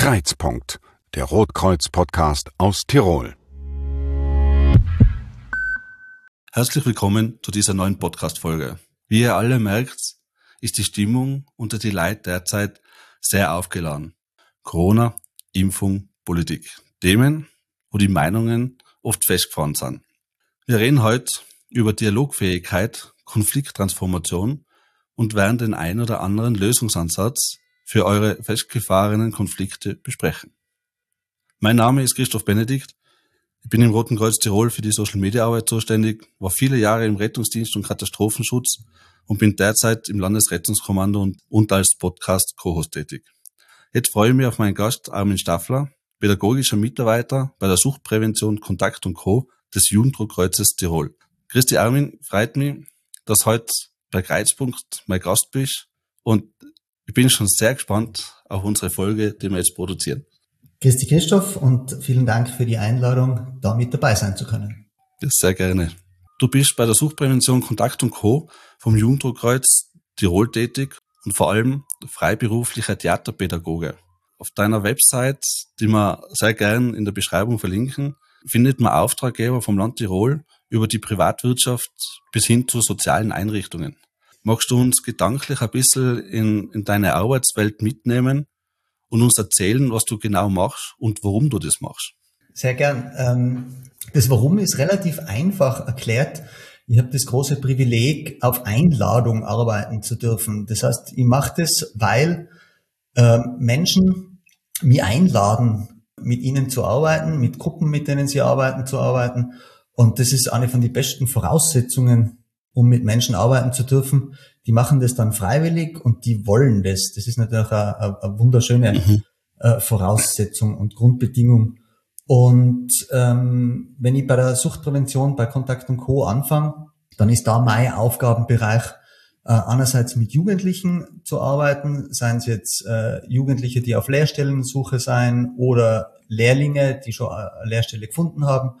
Kreizpunkt, der Rotkreuz-Podcast aus Tirol. Herzlich willkommen zu dieser neuen Podcast-Folge. Wie ihr alle merkt, ist die Stimmung unter die Leid derzeit sehr aufgeladen. Corona, Impfung, Politik. Themen, wo die Meinungen oft festgefahren sind. Wir reden heute über Dialogfähigkeit, Konflikttransformation und werden den ein oder anderen Lösungsansatz für eure festgefahrenen Konflikte besprechen. Mein Name ist Christoph Benedikt. Ich bin im Roten Kreuz Tirol für die Social Media Arbeit zuständig, war viele Jahre im Rettungsdienst und Katastrophenschutz und bin derzeit im Landesrettungskommando und, und als Podcast Co-Host tätig. Jetzt freue ich mich auf meinen Gast Armin Staffler, pädagogischer Mitarbeiter bei der Suchtprävention Kontakt und Co. des Jugenddruckkreuzes Tirol. Christi Armin, freut mich, dass heute bei Kreuzpunkt mein Gast bist und ich bin schon sehr gespannt auf unsere Folge, die wir jetzt produzieren. Christi Christoph und vielen Dank für die Einladung, da mit dabei sein zu können. Ja, sehr gerne. Du bist bei der Suchtprävention Kontakt und Co. vom Jugenddruckkreuz Tirol tätig und vor allem freiberuflicher Theaterpädagoge. Auf deiner Website, die wir sehr gern in der Beschreibung verlinken, findet man Auftraggeber vom Land Tirol über die Privatwirtschaft bis hin zu sozialen Einrichtungen. Magst du uns gedanklich ein bisschen in, in deine Arbeitswelt mitnehmen und uns erzählen, was du genau machst und warum du das machst? Sehr gern. Ähm, das Warum ist relativ einfach erklärt. Ich habe das große Privileg, auf Einladung arbeiten zu dürfen. Das heißt, ich mache das, weil äh, Menschen mich einladen, mit ihnen zu arbeiten, mit Gruppen, mit denen sie arbeiten, zu arbeiten. Und das ist eine von den besten Voraussetzungen, um mit Menschen arbeiten zu dürfen. Die machen das dann freiwillig und die wollen das. Das ist natürlich eine, eine wunderschöne mhm. äh, Voraussetzung und Grundbedingung. Und ähm, wenn ich bei der Suchtprävention, bei Kontakt und Co. anfange, dann ist da mein Aufgabenbereich äh, einerseits mit Jugendlichen zu arbeiten, seien es jetzt äh, Jugendliche, die auf Lehrstellensuche sein oder Lehrlinge, die schon eine Lehrstelle gefunden haben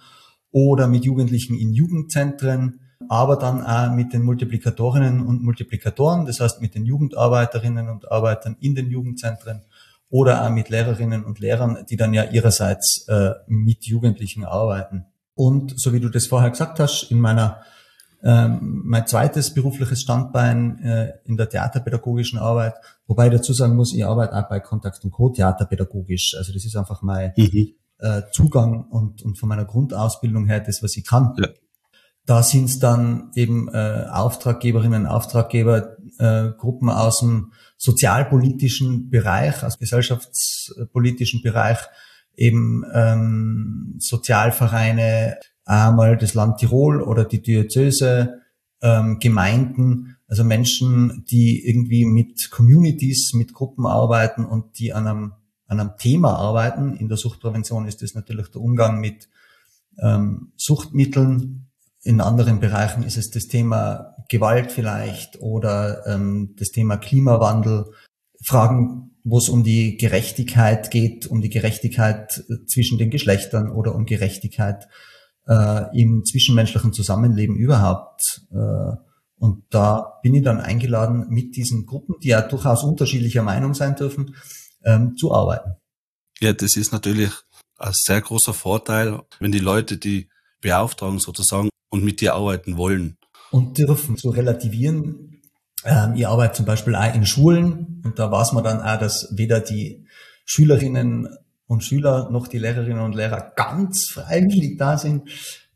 oder mit Jugendlichen in Jugendzentren, aber dann auch mit den Multiplikatorinnen und Multiplikatoren, das heißt mit den Jugendarbeiterinnen und Arbeitern in den Jugendzentren oder auch mit Lehrerinnen und Lehrern, die dann ja ihrerseits äh, mit Jugendlichen arbeiten. Und so wie du das vorher gesagt hast, in meiner ähm, mein zweites berufliches Standbein äh, in der theaterpädagogischen Arbeit, wobei ich dazu sagen muss, ich arbeite auch bei Kontakt und Co. theaterpädagogisch. Also das ist einfach mein mhm. äh, Zugang und, und von meiner Grundausbildung her das, was ich kann. Ja. Da sind es dann eben äh, Auftraggeberinnen, Auftraggeber, äh, Gruppen aus dem sozialpolitischen Bereich, aus gesellschaftspolitischen Bereich, eben ähm, Sozialvereine, einmal das Land Tirol oder die Diözese, ähm, Gemeinden, also Menschen, die irgendwie mit Communities, mit Gruppen arbeiten und die an einem, an einem Thema arbeiten. In der Suchtprävention ist das natürlich der Umgang mit ähm, Suchtmitteln. In anderen Bereichen ist es das Thema Gewalt vielleicht oder ähm, das Thema Klimawandel. Fragen, wo es um die Gerechtigkeit geht, um die Gerechtigkeit zwischen den Geschlechtern oder um Gerechtigkeit äh, im zwischenmenschlichen Zusammenleben überhaupt. Äh, und da bin ich dann eingeladen, mit diesen Gruppen, die ja durchaus unterschiedlicher Meinung sein dürfen, ähm, zu arbeiten. Ja, das ist natürlich ein sehr großer Vorteil, wenn die Leute, die beauftragen sozusagen und mit dir arbeiten wollen. Und dürfen zu relativieren. Ähm, ich arbeite zum Beispiel auch in Schulen und da weiß man dann auch, dass weder die Schülerinnen und Schüler noch die Lehrerinnen und Lehrer ganz freiwillig da sind.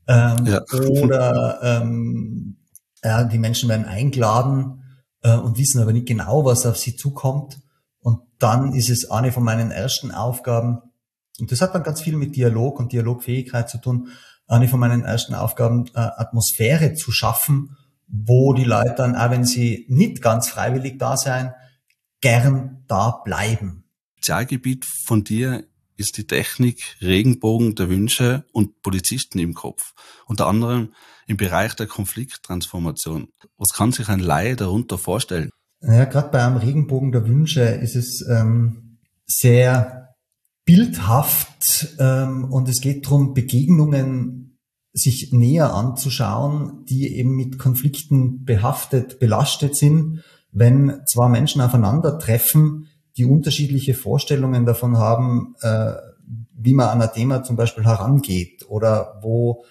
Ähm, ja. Oder ähm, ja, die Menschen werden eingeladen äh, und wissen aber nicht genau, was auf sie zukommt. Und dann ist es eine von meinen ersten Aufgaben, und das hat dann ganz viel mit Dialog und Dialogfähigkeit zu tun, eine von meinen ersten Aufgaben, äh, Atmosphäre zu schaffen, wo die Leute dann, auch wenn sie nicht ganz freiwillig da sein, gern da bleiben. Spezialgebiet von dir ist die Technik Regenbogen der Wünsche und Polizisten im Kopf. Unter anderem im Bereich der Konflikttransformation. Was kann sich ein Laie darunter vorstellen? Ja, gerade bei einem Regenbogen der Wünsche ist es ähm, sehr bildhaft ähm, und es geht darum, Begegnungen sich näher anzuschauen, die eben mit Konflikten behaftet, belastet sind. Wenn zwei Menschen aufeinandertreffen, die unterschiedliche Vorstellungen davon haben, äh, wie man an ein Thema zum Beispiel herangeht oder wo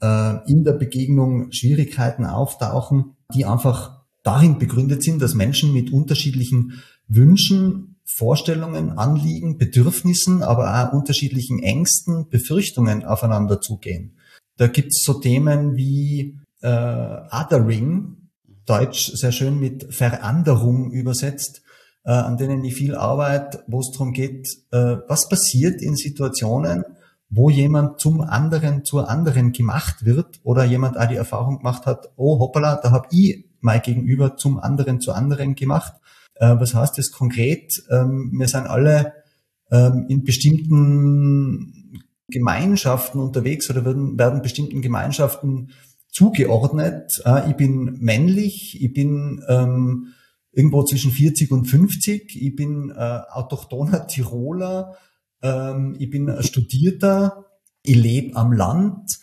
äh, in der Begegnung Schwierigkeiten auftauchen, die einfach darin begründet sind, dass Menschen mit unterschiedlichen Wünschen, Vorstellungen, Anliegen, Bedürfnissen, aber auch unterschiedlichen Ängsten, Befürchtungen aufeinander zugehen. Da gibt's so Themen wie äh, Othering, Deutsch sehr schön mit Veranderung übersetzt, äh, an denen ich viel arbeite, wo es darum geht, äh, was passiert in Situationen, wo jemand zum anderen zur anderen gemacht wird oder jemand auch die Erfahrung gemacht hat, oh hoppala, da habe ich mein Gegenüber zum anderen zu anderen gemacht. Äh, was heißt das konkret? Ähm, wir sind alle ähm, in bestimmten Gemeinschaften unterwegs oder werden, werden bestimmten Gemeinschaften zugeordnet. Äh, ich bin männlich, ich bin ähm, irgendwo zwischen 40 und 50, ich bin äh, autochthoner Tiroler, ähm, ich bin Studierter, ich lebe am Land.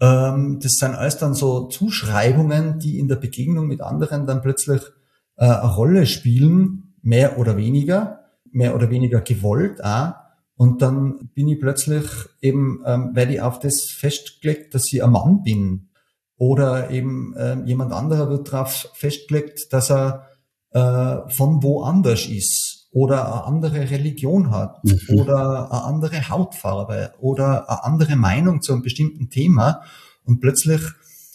Ähm, das sind alles dann so Zuschreibungen, die in der Begegnung mit anderen dann plötzlich äh, eine Rolle spielen, mehr oder weniger, mehr oder weniger gewollt auch. Und dann bin ich plötzlich eben, ähm, werde ich auf das festgelegt, dass ich ein Mann bin. Oder eben äh, jemand anderer wird darauf festgelegt, dass er äh, von woanders ist oder eine andere Religion hat mhm. oder eine andere Hautfarbe oder eine andere Meinung zu einem bestimmten Thema und plötzlich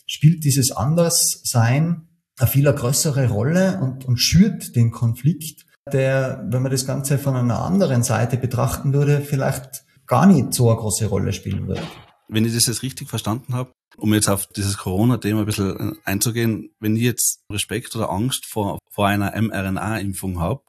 spielt dieses Anderssein eine viel größere Rolle und, und schürt den Konflikt, der, wenn man das Ganze von einer anderen Seite betrachten würde, vielleicht gar nicht so eine große Rolle spielen würde. Wenn ich das jetzt richtig verstanden habe, um jetzt auf dieses Corona-Thema ein bisschen einzugehen, wenn ich jetzt Respekt oder Angst vor, vor einer mRNA-Impfung habe,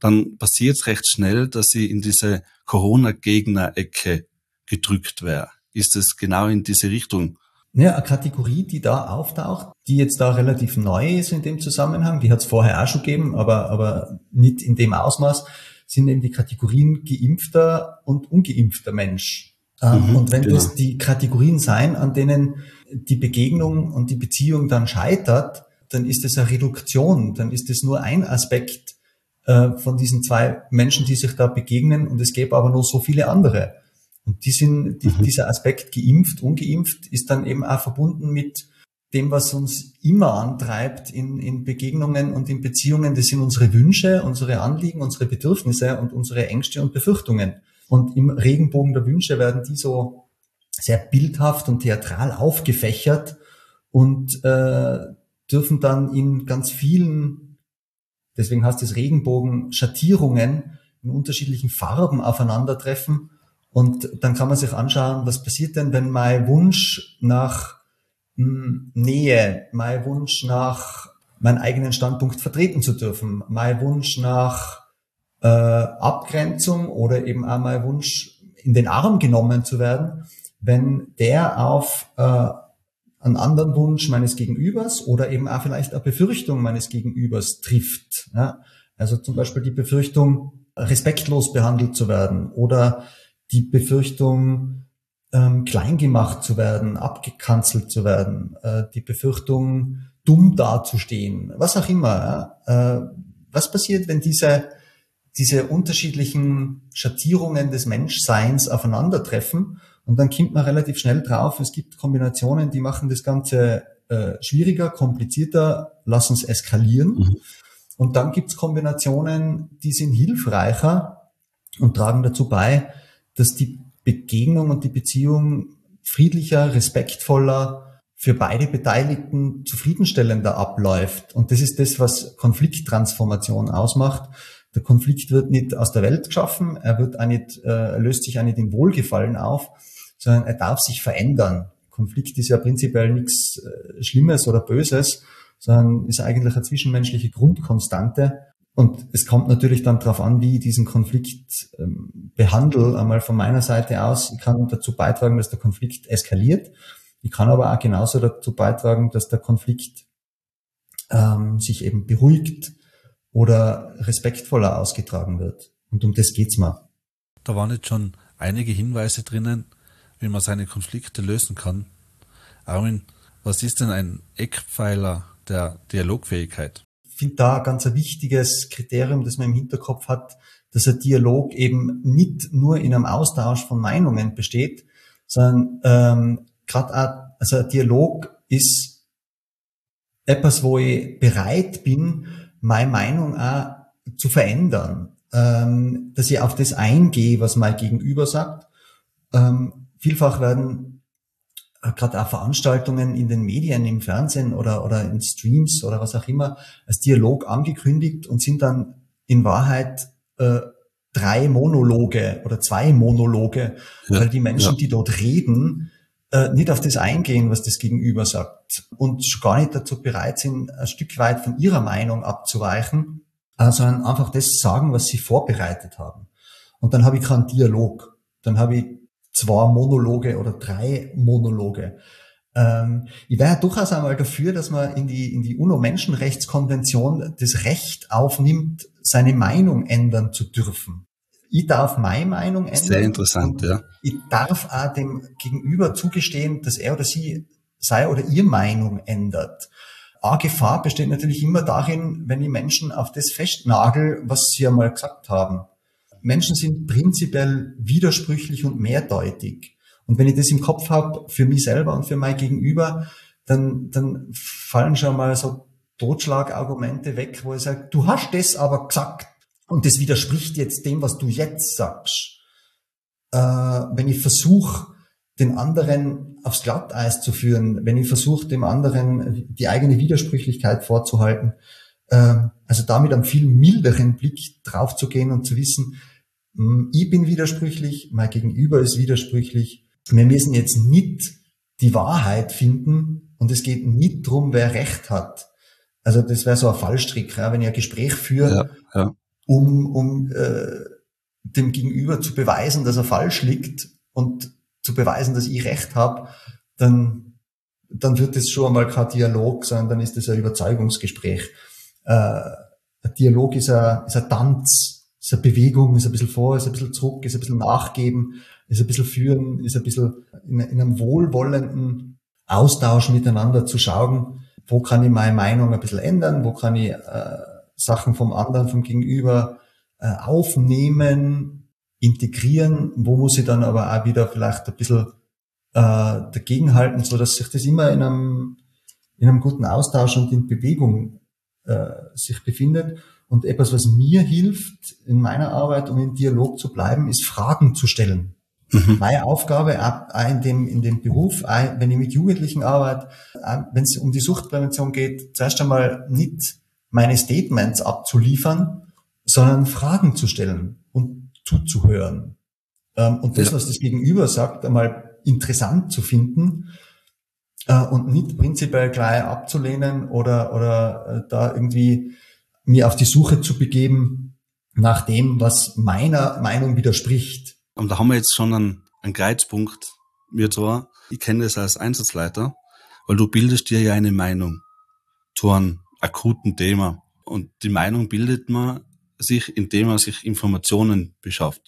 dann passiert es recht schnell, dass sie in diese Corona-Gegner-Ecke gedrückt wäre. Ist es genau in diese Richtung? Ja, eine Kategorie, die da auftaucht, die jetzt da relativ neu ist in dem Zusammenhang, die hat es vorher auch schon gegeben, aber, aber nicht in dem Ausmaß, sind eben die Kategorien geimpfter und ungeimpfter Mensch. Ähm, mhm, und wenn genau. das die Kategorien sein, an denen die Begegnung und die Beziehung dann scheitert, dann ist es eine Reduktion, dann ist es nur ein Aspekt äh, von diesen zwei Menschen, die sich da begegnen und es gäbe aber noch so viele andere. Und die sind, die, mhm. dieser Aspekt geimpft, ungeimpft ist dann eben auch verbunden mit dem, was uns immer antreibt in, in Begegnungen und in Beziehungen. Das sind unsere Wünsche, unsere Anliegen, unsere Bedürfnisse und unsere Ängste und Befürchtungen. Und im Regenbogen der Wünsche werden die so sehr bildhaft und theatral aufgefächert und äh, dürfen dann in ganz vielen Deswegen heißt es Regenbogen Schattierungen in unterschiedlichen Farben aufeinandertreffen. Und dann kann man sich anschauen, was passiert denn, wenn mein Wunsch nach hm, Nähe, mein Wunsch nach meinen eigenen Standpunkt vertreten zu dürfen, mein Wunsch nach äh, Abgrenzung oder eben auch mein Wunsch in den Arm genommen zu werden, wenn der auf äh, einen anderen Wunsch meines Gegenübers oder eben auch vielleicht eine Befürchtung meines Gegenübers trifft. Ja? Also zum Beispiel die Befürchtung, respektlos behandelt zu werden oder die Befürchtung, ähm, klein gemacht zu werden, abgekanzelt zu werden, äh, die Befürchtung, dumm dazustehen, was auch immer. Äh, was passiert, wenn diese, diese unterschiedlichen Schattierungen des Menschseins aufeinandertreffen und dann kommt man relativ schnell drauf, es gibt Kombinationen, die machen das Ganze äh, schwieriger, komplizierter, lassen es eskalieren. Mhm. Und dann gibt's Kombinationen, die sind hilfreicher und tragen dazu bei, dass die Begegnung und die Beziehung friedlicher, respektvoller, für beide Beteiligten zufriedenstellender abläuft. Und das ist das, was Konflikttransformation ausmacht. Der Konflikt wird nicht aus der Welt geschaffen, er wird auch nicht, äh, löst sich auch nicht in Wohlgefallen auf, sondern er darf sich verändern. Konflikt ist ja prinzipiell nichts äh, Schlimmes oder Böses, sondern ist eigentlich eine zwischenmenschliche Grundkonstante. Und es kommt natürlich dann darauf an, wie ich diesen Konflikt ähm, behandle. Einmal von meiner Seite aus, ich kann dazu beitragen, dass der Konflikt eskaliert. Ich kann aber auch genauso dazu beitragen, dass der Konflikt ähm, sich eben beruhigt oder respektvoller ausgetragen wird. Und um das geht's mal. Da waren jetzt schon einige Hinweise drinnen, wie man seine Konflikte lösen kann. Armin, was ist denn ein Eckpfeiler der Dialogfähigkeit? Finde da ganz ein wichtiges Kriterium, das man im Hinterkopf hat, dass ein Dialog eben nicht nur in einem Austausch von Meinungen besteht, sondern ähm, gerade also ein Dialog ist etwas, wo ich bereit bin, meine Meinung auch zu verändern, ähm, dass ich auf das eingehe, was mein Gegenüber sagt. Ähm, vielfach werden gerade auch Veranstaltungen in den Medien, im Fernsehen oder, oder in Streams oder was auch immer als Dialog angekündigt und sind dann in Wahrheit äh, drei Monologe oder zwei Monologe, ja, weil die Menschen, ja. die dort reden, äh, nicht auf das eingehen, was das Gegenüber sagt und schon gar nicht dazu bereit sind, ein Stück weit von ihrer Meinung abzuweichen, äh, sondern einfach das sagen, was sie vorbereitet haben. Und dann habe ich keinen Dialog. Dann habe ich zwei Monologe oder drei Monologe. Ähm, ich wäre durchaus einmal dafür, dass man in die, in die UNO-Menschenrechtskonvention das Recht aufnimmt, seine Meinung ändern zu dürfen. Ich darf meine Meinung ändern. Sehr interessant, ja. Ich darf auch dem Gegenüber zugestehen, dass er oder sie sei oder ihr Meinung ändert. A Gefahr besteht natürlich immer darin, wenn die Menschen auf das festnagel, was sie einmal gesagt haben. Menschen sind prinzipiell widersprüchlich und mehrdeutig. Und wenn ich das im Kopf habe, für mich selber und für mein Gegenüber, dann, dann fallen schon mal so Totschlagargumente weg, wo ich sage, du hast das aber gesagt und das widerspricht jetzt dem, was du jetzt sagst. Äh, wenn ich versuche, den anderen aufs Glatteis zu führen, wenn ich versuche, dem anderen die eigene Widersprüchlichkeit vorzuhalten, äh, also damit einen viel milderen Blick drauf zu gehen und zu wissen, ich bin widersprüchlich, mein Gegenüber ist widersprüchlich. Wir müssen jetzt nicht die Wahrheit finden und es geht nicht drum, wer Recht hat. Also das wäre so ein Fallstrick, ja, wenn ich ein Gespräch führe, ja, ja. um, um äh, dem Gegenüber zu beweisen, dass er falsch liegt und zu beweisen, dass ich Recht habe, dann, dann wird das schon einmal kein Dialog, sondern dann ist das ein Überzeugungsgespräch. Äh, ein Dialog ist ein, ist ein Tanz, ist eine Bewegung, ist ein bisschen vor, ist ein bisschen zurück, ist ein bisschen nachgeben, ist ein bisschen führen, ist ein bisschen in, in einem wohlwollenden Austausch miteinander zu schauen, wo kann ich meine Meinung ein bisschen ändern, wo kann ich äh, Sachen vom anderen, vom Gegenüber äh, aufnehmen, integrieren, wo muss ich dann aber auch wieder vielleicht ein bisschen äh, dagegenhalten, so dass sich das immer in einem, in einem guten Austausch und in Bewegung äh, sich befindet. Und etwas, was mir hilft in meiner Arbeit, um im Dialog zu bleiben, ist Fragen zu stellen. Mhm. Meine Aufgabe in dem, in dem Beruf, wenn ich mit Jugendlichen arbeite, wenn es um die Suchtprävention geht, zuerst einmal nicht meine Statements abzuliefern, sondern Fragen zu stellen und zuzuhören. Ähm, und das, ja. was das Gegenüber sagt, einmal interessant zu finden äh, und nicht prinzipiell gleich abzulehnen oder, oder äh, da irgendwie mir auf die Suche zu begeben nach dem, was meiner Meinung widerspricht. Und da haben wir jetzt schon einen, einen Greizpunkt, mir zwar, ich kenne das als Einsatzleiter, weil du bildest dir ja eine Meinung zu einem akuten Thema. Und die Meinung bildet man sich, indem man sich Informationen beschafft.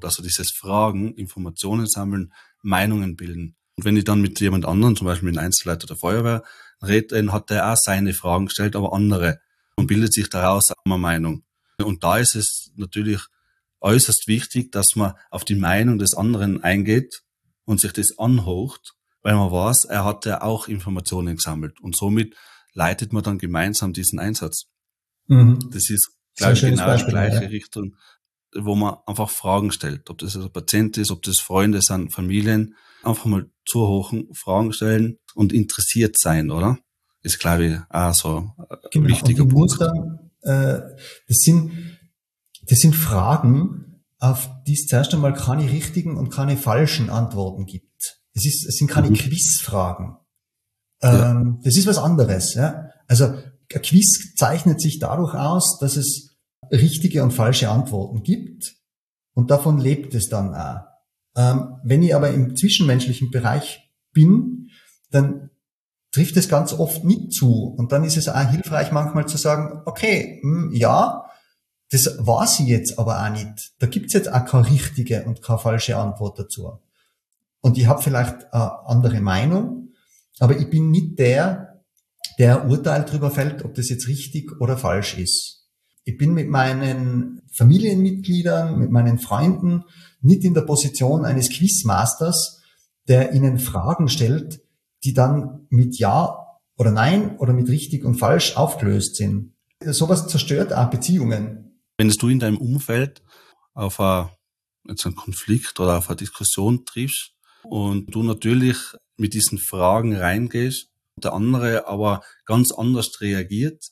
Also dieses Fragen, Informationen sammeln, Meinungen bilden. Und wenn ich dann mit jemand anderen, zum Beispiel mit einem Einzelleiter der Feuerwehr, rede, dann hat er auch seine Fragen gestellt, aber andere und bildet sich daraus eine Meinung. Und da ist es natürlich äußerst wichtig, dass man auf die Meinung des anderen eingeht und sich das anhocht, weil man weiß, er hat ja auch Informationen gesammelt und somit leitet man dann gemeinsam diesen Einsatz. Mhm. Das ist, glaube ich, genau Beispiel, die gleiche ja. Richtung, wo man einfach Fragen stellt, ob das ein Patient ist, ob das Freunde sind, Familien, einfach mal zuhochen, Fragen stellen und interessiert sein, oder? Ist, glaube ich, auch so ein genau. wichtiger Punkt. Dann, äh, das, sind, das sind Fragen, auf die es zuerst einmal keine richtigen und keine falschen Antworten gibt. Es, ist, es sind keine mhm. Quizfragen. Ähm, ja. Das ist was anderes. Ja? Also ein Quiz zeichnet sich dadurch aus, dass es richtige und falsche Antworten gibt und davon lebt es dann auch. Ähm, wenn ich aber im zwischenmenschlichen Bereich bin, dann trifft es ganz oft nicht zu. Und dann ist es auch hilfreich manchmal zu sagen, okay, mh, hm, ja, das war sie jetzt aber auch nicht. Da gibt's jetzt auch keine richtige und keine falsche Antwort dazu. Und ich habe vielleicht eine andere Meinung, aber ich bin nicht der, der Urteil darüber fällt, ob das jetzt richtig oder falsch ist. Ich bin mit meinen Familienmitgliedern, mit meinen Freunden nicht in der Position eines Quizmasters, der ihnen Fragen stellt, die dann mit Ja oder Nein oder mit richtig und falsch aufgelöst sind. Sowas zerstört auch Beziehungen. Wenn du in deinem Umfeld auf einen Konflikt oder auf eine Diskussion triffst und du natürlich mit diesen Fragen reingehst, der andere aber ganz anders reagiert,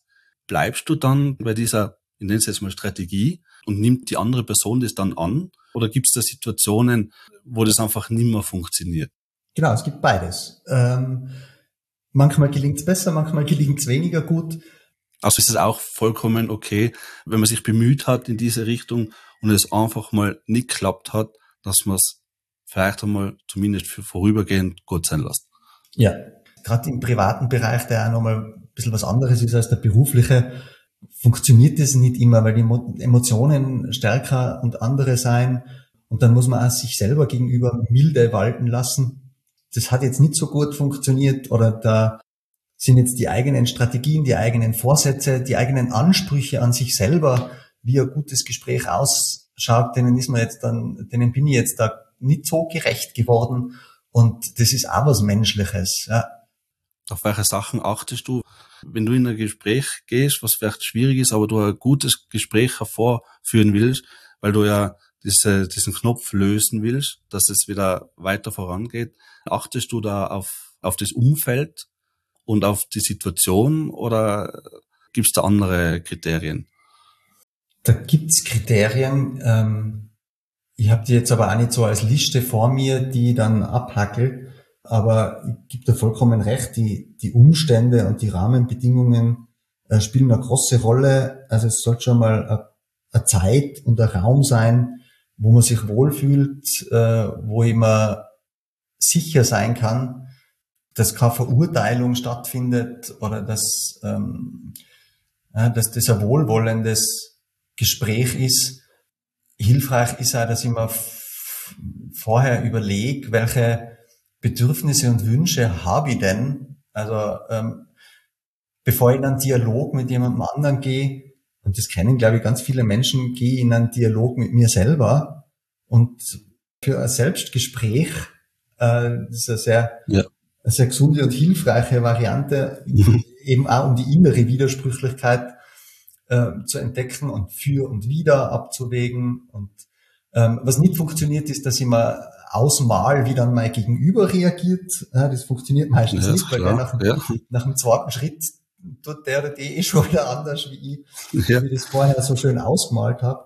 bleibst du dann bei dieser, ich nenne es jetzt mal Strategie und nimmt die andere Person das dann an? Oder gibt es da Situationen, wo das einfach nicht mehr funktioniert? Genau, es gibt beides. Ähm, manchmal gelingt es besser, manchmal gelingt es weniger gut. Also ist es auch vollkommen okay, wenn man sich bemüht hat in diese Richtung und es einfach mal nicht klappt hat, dass man es vielleicht einmal zumindest für vorübergehend gut sein lässt. Ja, gerade im privaten Bereich, der auch nochmal ein bisschen was anderes ist als der berufliche, funktioniert das nicht immer, weil die Emotionen stärker und andere sein und dann muss man auch sich selber gegenüber milde walten lassen. Das hat jetzt nicht so gut funktioniert oder da sind jetzt die eigenen Strategien, die eigenen Vorsätze, die eigenen Ansprüche an sich selber, wie ein gutes Gespräch ausschaut, denen ist man jetzt dann, denen bin ich jetzt da nicht so gerecht geworden und das ist auch was Menschliches. Ja. Auf welche Sachen achtest du, wenn du in ein Gespräch gehst, was vielleicht schwierig ist, aber du ein gutes Gespräch hervorführen willst, weil du ja diese, diesen Knopf lösen willst, dass es wieder weiter vorangeht, achtest du da auf, auf das Umfeld und auf die Situation oder gibt es da andere Kriterien? Da gibt's Kriterien. Ähm, ich habe die jetzt aber auch nicht so als Liste vor mir, die dann abhackel. Aber ich gebe dir vollkommen recht, die, die Umstände und die Rahmenbedingungen äh, spielen eine große Rolle. Also es sollte schon mal eine Zeit und ein Raum sein, wo man sich wohlfühlt, äh, wo ich mir sicher sein kann, dass keine Verurteilung stattfindet oder dass, ähm, ja, dass das ein wohlwollendes Gespräch ist. Hilfreich ist auch, dass ich mir vorher überlege, welche Bedürfnisse und Wünsche habe ich denn? Also ähm, bevor ich in einen Dialog mit jemandem anderen gehe, und das kennen, glaube ich, ganz viele Menschen, gehe in einen Dialog mit mir selber und für ein Selbstgespräch, äh, ist eine sehr, ja. eine sehr gesunde und hilfreiche Variante, mhm. eben auch um die innere Widersprüchlichkeit äh, zu entdecken und für und wieder abzuwägen. Und ähm, was nicht funktioniert, ist, dass ich mal ausmal, wie dann mein Gegenüber reagiert. Das funktioniert meistens ja, nicht, weil nach, ja. nach dem zweiten Schritt tut der oder die eh schon wieder anders, wie ich, ja. wie ich das vorher so schön ausgemalt habe.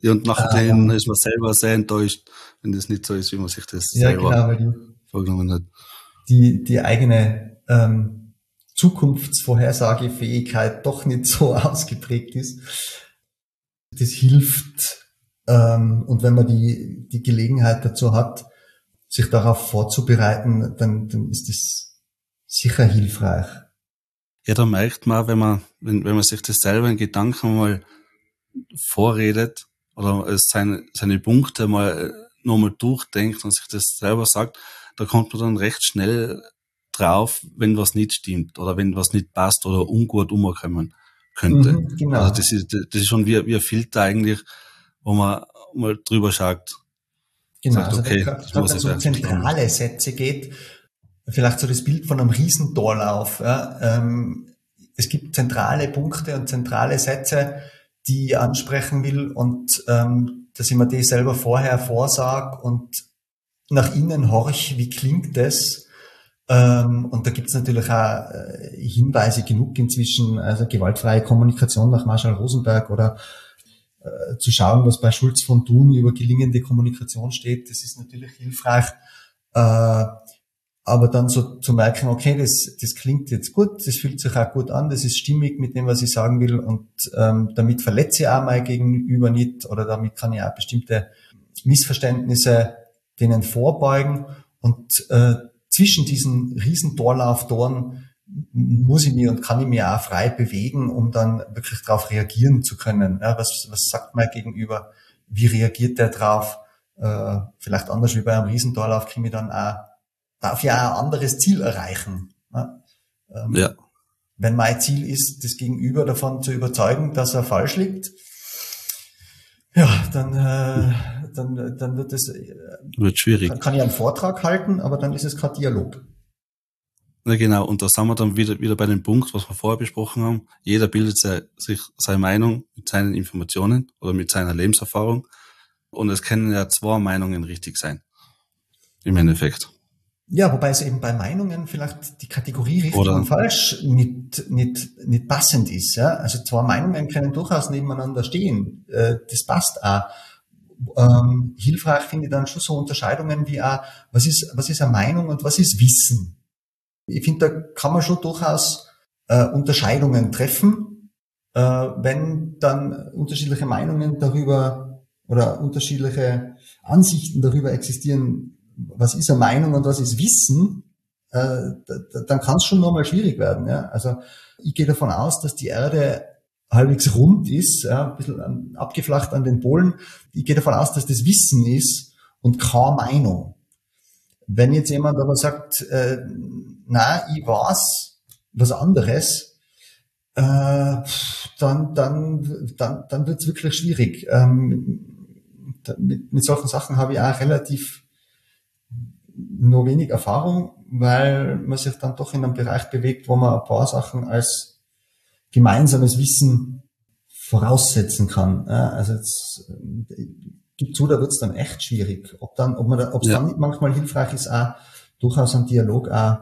Ja, und nachdem ähm, ist man selber sehr enttäuscht, wenn das nicht so ist, wie man sich das ja, selber genau, weil die, vorgenommen hat. Die, die eigene ähm, Zukunftsvorhersagefähigkeit doch nicht so ausgeprägt ist. Das hilft ähm, und wenn man die, die Gelegenheit dazu hat, sich darauf vorzubereiten, dann, dann ist das sicher hilfreich. Ja, da merkt man, wenn man, wenn, wenn man sich das selber in Gedanken mal vorredet oder seine, seine Punkte mal nochmal durchdenkt und sich das selber sagt, da kommt man dann recht schnell drauf, wenn was nicht stimmt oder wenn was nicht passt oder ungut umkommen könnte. Mhm, genau. Also das ist, das ist schon wie, wie ein Filter eigentlich, wo man mal drüber schaut. Genau, sagt, also okay, das muss so zentrale Sätze geht, vielleicht so das Bild von einem Riesentorlauf. Ja, ähm, es gibt zentrale Punkte und zentrale Sätze, die ich ansprechen will und ähm, dass ich mir die selber vorher vorsag und nach innen horch, wie klingt das? Ähm, und da gibt es natürlich auch äh, Hinweise genug inzwischen, also gewaltfreie Kommunikation nach Marshall Rosenberg oder äh, zu schauen, was bei Schulz von Thun über gelingende Kommunikation steht, das ist natürlich hilfreich. Äh, aber dann so zu merken, okay, das, das klingt jetzt gut, das fühlt sich auch gut an, das ist stimmig mit dem, was ich sagen will und ähm, damit verletze ich auch mein Gegenüber nicht oder damit kann ich auch bestimmte Missverständnisse denen vorbeugen und äh, zwischen diesen riesen Torlauftoren muss ich mir und kann ich mir auch frei bewegen, um dann wirklich darauf reagieren zu können. Ja, was, was sagt mein Gegenüber? Wie reagiert der drauf? Äh, vielleicht anders wie bei einem Riesentorlauf kann ich dann auch, darf ja ein anderes Ziel erreichen. Ja. Ähm, ja. Wenn mein Ziel ist, das Gegenüber davon zu überzeugen, dass er falsch liegt, ja, dann, äh, dann, dann wird es äh, wird schwierig. Dann kann ich einen Vortrag halten, aber dann ist es kein Dialog. Ja, genau. Und da sind wir dann wieder, wieder bei dem Punkt, was wir vorher besprochen haben. Jeder bildet sich seine Meinung mit seinen Informationen oder mit seiner Lebenserfahrung. Und es können ja zwei Meinungen richtig sein. Im Endeffekt. Ja, wobei es eben bei Meinungen vielleicht die Kategorie richtig Oder und falsch nicht, nicht, nicht passend ist. Ja? Also zwei Meinungen können durchaus nebeneinander stehen. Äh, das passt auch. Ähm, hilfreich finde ich dann schon so Unterscheidungen wie auch, was ist, was ist eine Meinung und was ist Wissen. Ich finde, da kann man schon durchaus äh, Unterscheidungen treffen, äh, wenn dann unterschiedliche Meinungen darüber oder unterschiedliche Ansichten darüber existieren, was ist eine Meinung und was ist Wissen, äh, dann kann es schon nochmal schwierig werden. Ja? Also ich gehe davon aus, dass die Erde halbwegs rund ist, ja, ein bisschen abgeflacht an den Polen. Ich gehe davon aus, dass das Wissen ist und keine Meinung. Wenn jetzt jemand aber sagt, äh, na, ich weiß was anderes, äh, dann, dann, dann, dann wird es wirklich schwierig. Ähm, mit, mit solchen Sachen habe ich auch relativ nur wenig Erfahrung, weil man sich dann doch in einem Bereich bewegt, wo man ein paar Sachen als gemeinsames Wissen voraussetzen kann. Also es äh, gibt zu, da wird es dann echt schwierig. Ob dann, ob man, ob es ja. dann nicht manchmal hilfreich ist, auch durchaus einen Dialog auch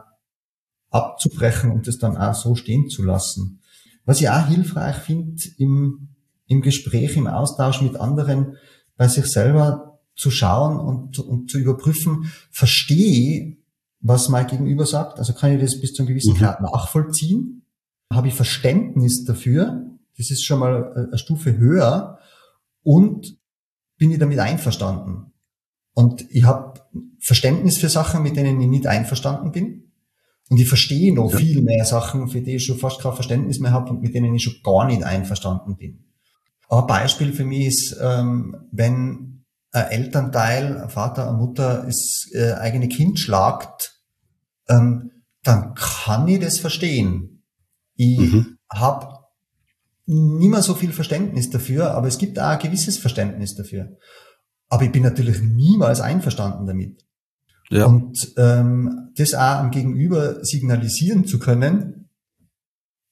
abzubrechen und das dann auch so stehen zu lassen. Was ich auch hilfreich finde im, im Gespräch, im Austausch mit anderen, bei sich selber zu schauen und, und zu überprüfen, verstehe was mein Gegenüber sagt, also kann ich das bis zu einem gewissen mhm. Grad nachvollziehen, habe ich Verständnis dafür, das ist schon mal eine Stufe höher und bin ich damit einverstanden. Und ich habe Verständnis für Sachen, mit denen ich nicht einverstanden bin. Und ich verstehe noch ja. viel mehr Sachen, für die ich schon fast kein Verständnis mehr habe und mit denen ich schon gar nicht einverstanden bin. Ein Beispiel für mich ist, ähm, wenn Elternteil, ein Vater, eine Mutter das äh, eigene Kind schlagt, ähm, dann kann ich das verstehen. Ich mhm. habe nicht mehr so viel Verständnis dafür, aber es gibt auch ein gewisses Verständnis dafür. Aber ich bin natürlich niemals einverstanden damit. Ja. Und ähm, das auch am Gegenüber signalisieren zu können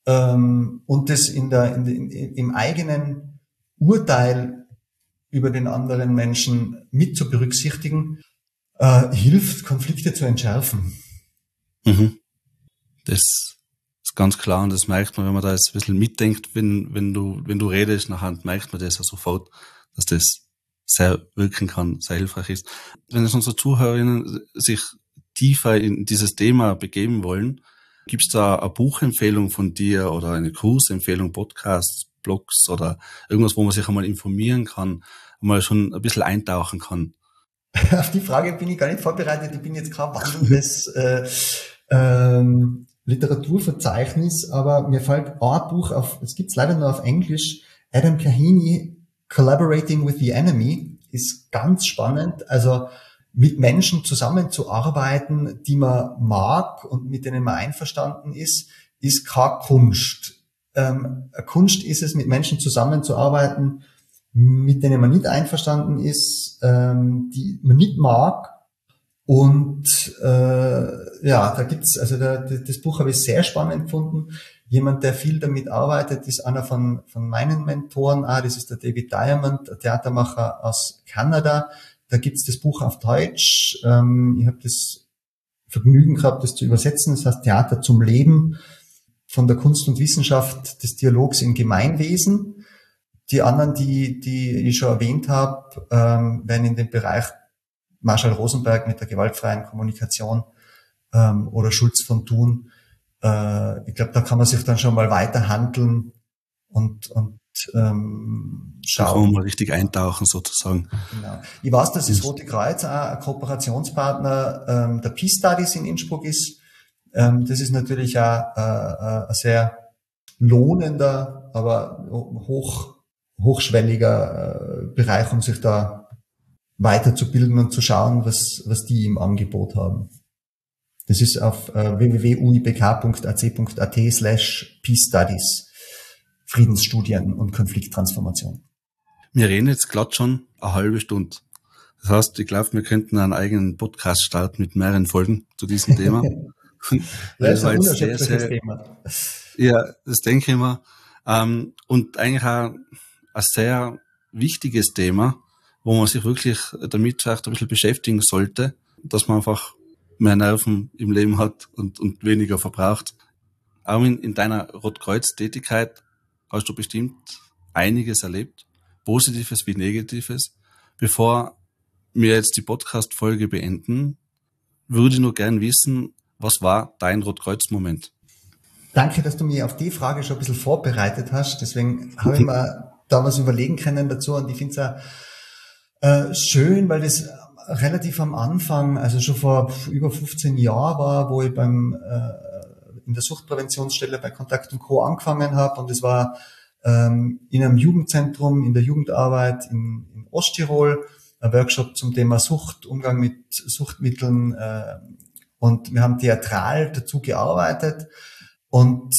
ähm, und das in der, in, in, im eigenen Urteil über den anderen Menschen mit zu berücksichtigen, äh, hilft, Konflikte zu entschärfen. Mhm. Das ist ganz klar und das merkt man, wenn man da jetzt ein bisschen mitdenkt, wenn, wenn du, wenn du redest, nachher merkt man das ja sofort, dass das sehr wirken kann, sehr hilfreich ist. Wenn jetzt unsere Zuhörerinnen sich tiefer in dieses Thema begeben wollen, gibt es da eine Buchempfehlung von dir oder eine Kursempfehlung, Podcasts, Blogs oder irgendwas, wo man sich einmal informieren kann, mal schon ein bisschen eintauchen kann? Auf die Frage bin ich gar nicht vorbereitet. Ich bin jetzt kein wandelndes äh, ähm, Literaturverzeichnis, aber mir fällt ein Buch auf, es gibt's leider nur auf Englisch, Adam Kahini, Collaborating with the Enemy, ist ganz spannend. Also mit Menschen zusammenzuarbeiten, die man mag und mit denen man einverstanden ist, ist keine Kunst ähm, Kunst ist es, mit Menschen zusammenzuarbeiten, mit denen man nicht einverstanden ist, ähm, die man nicht mag. Und äh, ja, da gibt's also da, das Buch habe ich sehr spannend gefunden. Jemand, der viel damit arbeitet, ist einer von, von meinen Mentoren. Ah, das ist der David Diamond, der Theatermacher aus Kanada. Da gibt's das Buch auf Deutsch. Ähm, ich habe das Vergnügen gehabt, das zu übersetzen. Das heißt Theater zum Leben von der Kunst und Wissenschaft des Dialogs im Gemeinwesen. Die anderen, die, die ich schon erwähnt habe, ähm, werden in dem Bereich Marshall Rosenberg mit der gewaltfreien Kommunikation ähm, oder Schulz von Thun. Äh, ich glaube, da kann man sich dann schon mal weiter handeln und, und ähm, schauen. Da mal richtig eintauchen sozusagen. Genau. Ich weiß, dass das Rote Kreuz auch ein Kooperationspartner ähm, der Peace Studies in Innsbruck ist. Ähm, das ist natürlich auch äh, äh, ein sehr lohnender, aber hoch, hochschwelliger äh, Bereich, um sich da weiterzubilden und zu schauen, was, was die im Angebot haben. Das ist auf äh, www.uibk.ac.at slash Peace Studies, Friedensstudien und Konflikttransformation. Wir reden jetzt glatt schon eine halbe Stunde. Das heißt, ich glaube, wir könnten einen eigenen Podcast starten mit mehreren Folgen zu diesem Thema. das ist ein sehr, sehr, Thema. Ja, das denke ich immer. Ähm, und eigentlich auch ein sehr wichtiges Thema, wo man sich wirklich damit vielleicht ein bisschen beschäftigen sollte, dass man einfach mehr Nerven im Leben hat und, und weniger verbraucht. Auch in, in deiner Rotkreuz-Tätigkeit hast du bestimmt einiges erlebt, Positives wie Negatives. Bevor wir jetzt die Podcast-Folge beenden, würde ich nur gern wissen, was war dein Rotkreuz-Moment? Danke, dass du mir auf die Frage schon ein bisschen vorbereitet hast. Deswegen habe ich mir da was überlegen können dazu und ich finde es auch äh, schön, weil das relativ am Anfang, also schon vor über 15 Jahren war, wo ich beim äh, in der Suchtpräventionsstelle bei Kontakt und Co. angefangen habe und es war ähm, in einem Jugendzentrum, in der Jugendarbeit in, in Osttirol, ein Workshop zum Thema Sucht, Umgang mit Suchtmitteln äh, und wir haben theatral dazu gearbeitet und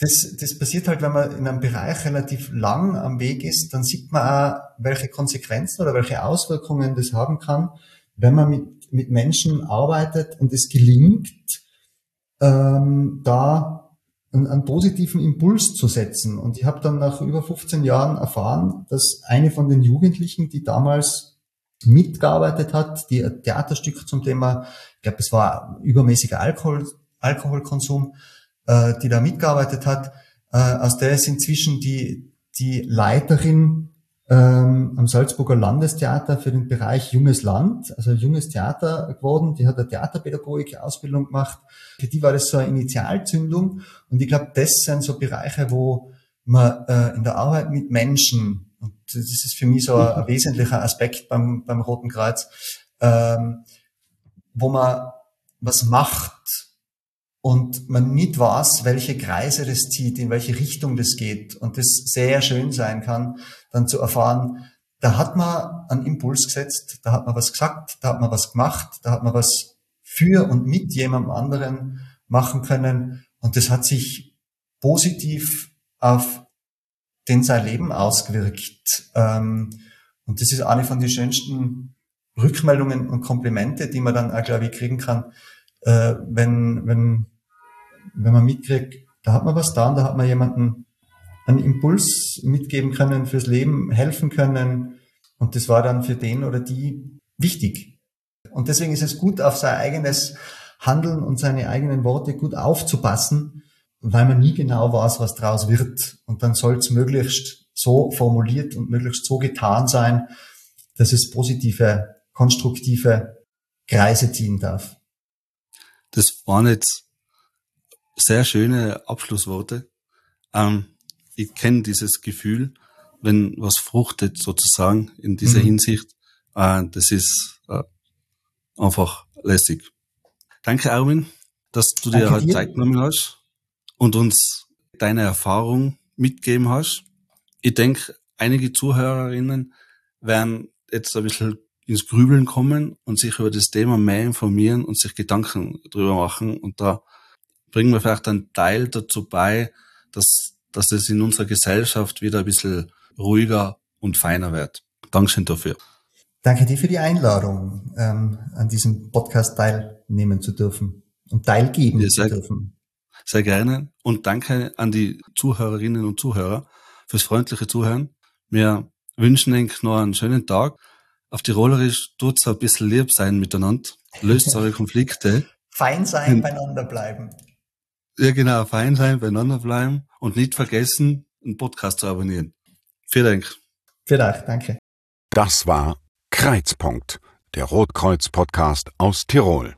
das, das passiert halt, wenn man in einem Bereich relativ lang am Weg ist, dann sieht man auch, welche Konsequenzen oder welche Auswirkungen das haben kann, wenn man mit, mit Menschen arbeitet und es gelingt, ähm, da einen, einen positiven Impuls zu setzen. Und ich habe dann nach über 15 Jahren erfahren, dass eine von den Jugendlichen, die damals mitgearbeitet hat, die ein Theaterstück zum Thema, ich glaube, es war übermäßiger Alkohol, Alkoholkonsum, äh, die da mitgearbeitet hat. Äh, aus der ist inzwischen die, die Leiterin ähm, am Salzburger Landestheater für den Bereich Junges Land, also junges Theater geworden. Die hat eine Theaterpädagogik-Ausbildung gemacht. Für die war das so eine Initialzündung. Und ich glaube, das sind so Bereiche, wo man äh, in der Arbeit mit Menschen, und das ist für mich so ein, ein wesentlicher Aspekt beim, beim Roten Kreuz, ähm, wo man was macht und man nicht weiß, welche Kreise das zieht, in welche Richtung das geht und das sehr schön sein kann, dann zu erfahren, da hat man einen Impuls gesetzt, da hat man was gesagt, da hat man was gemacht, da hat man was für und mit jemandem anderen machen können. Und das hat sich positiv auf den sein Leben ausgewirkt. Ähm, und das ist eine von den schönsten Rückmeldungen und Komplimente, die man dann auch, glaube ich, kriegen kann, äh, wenn, wenn, wenn man mitkriegt, da hat man was da und da hat man jemanden einen Impuls mitgeben können fürs Leben, helfen können. Und das war dann für den oder die wichtig. Und deswegen ist es gut, auf sein eigenes Handeln und seine eigenen Worte gut aufzupassen, weil man nie genau weiß, was draus wird. Und dann soll es möglichst so formuliert und möglichst so getan sein, dass es positive, konstruktive Kreise ziehen darf. Das waren jetzt sehr schöne Abschlussworte. Ähm, ich kenne dieses Gefühl, wenn was fruchtet sozusagen in dieser mhm. Hinsicht. Äh, das ist äh, einfach lässig. Danke, Erwin, dass du dir halt Zeit genommen hast und uns deine Erfahrung mitgeben hast. Ich denke, einige Zuhörerinnen werden jetzt ein bisschen ins Grübeln kommen und sich über das Thema mehr informieren und sich Gedanken drüber machen. Und da bringen wir vielleicht einen Teil dazu bei, dass, dass es in unserer Gesellschaft wieder ein bisschen ruhiger und feiner wird. Dankeschön dafür. Danke dir für die Einladung, ähm, an diesem Podcast teilnehmen zu dürfen und teilgeben ja, zu dürfen. Sehr gerne. Und danke an die Zuhörerinnen und Zuhörer fürs freundliche Zuhören. Wir wünschen Ihnen noch einen schönen Tag auf Tirolerisch tut's ein bisschen lieb sein miteinander, löst eure Konflikte. Fein sein, und, beieinander bleiben. Ja, genau, fein sein, beieinander bleiben und nicht vergessen, einen Podcast zu abonnieren. Vielen Dank. Vielen Dank, danke. Das war Kreizpunkt, der Rotkreuz-Podcast aus Tirol.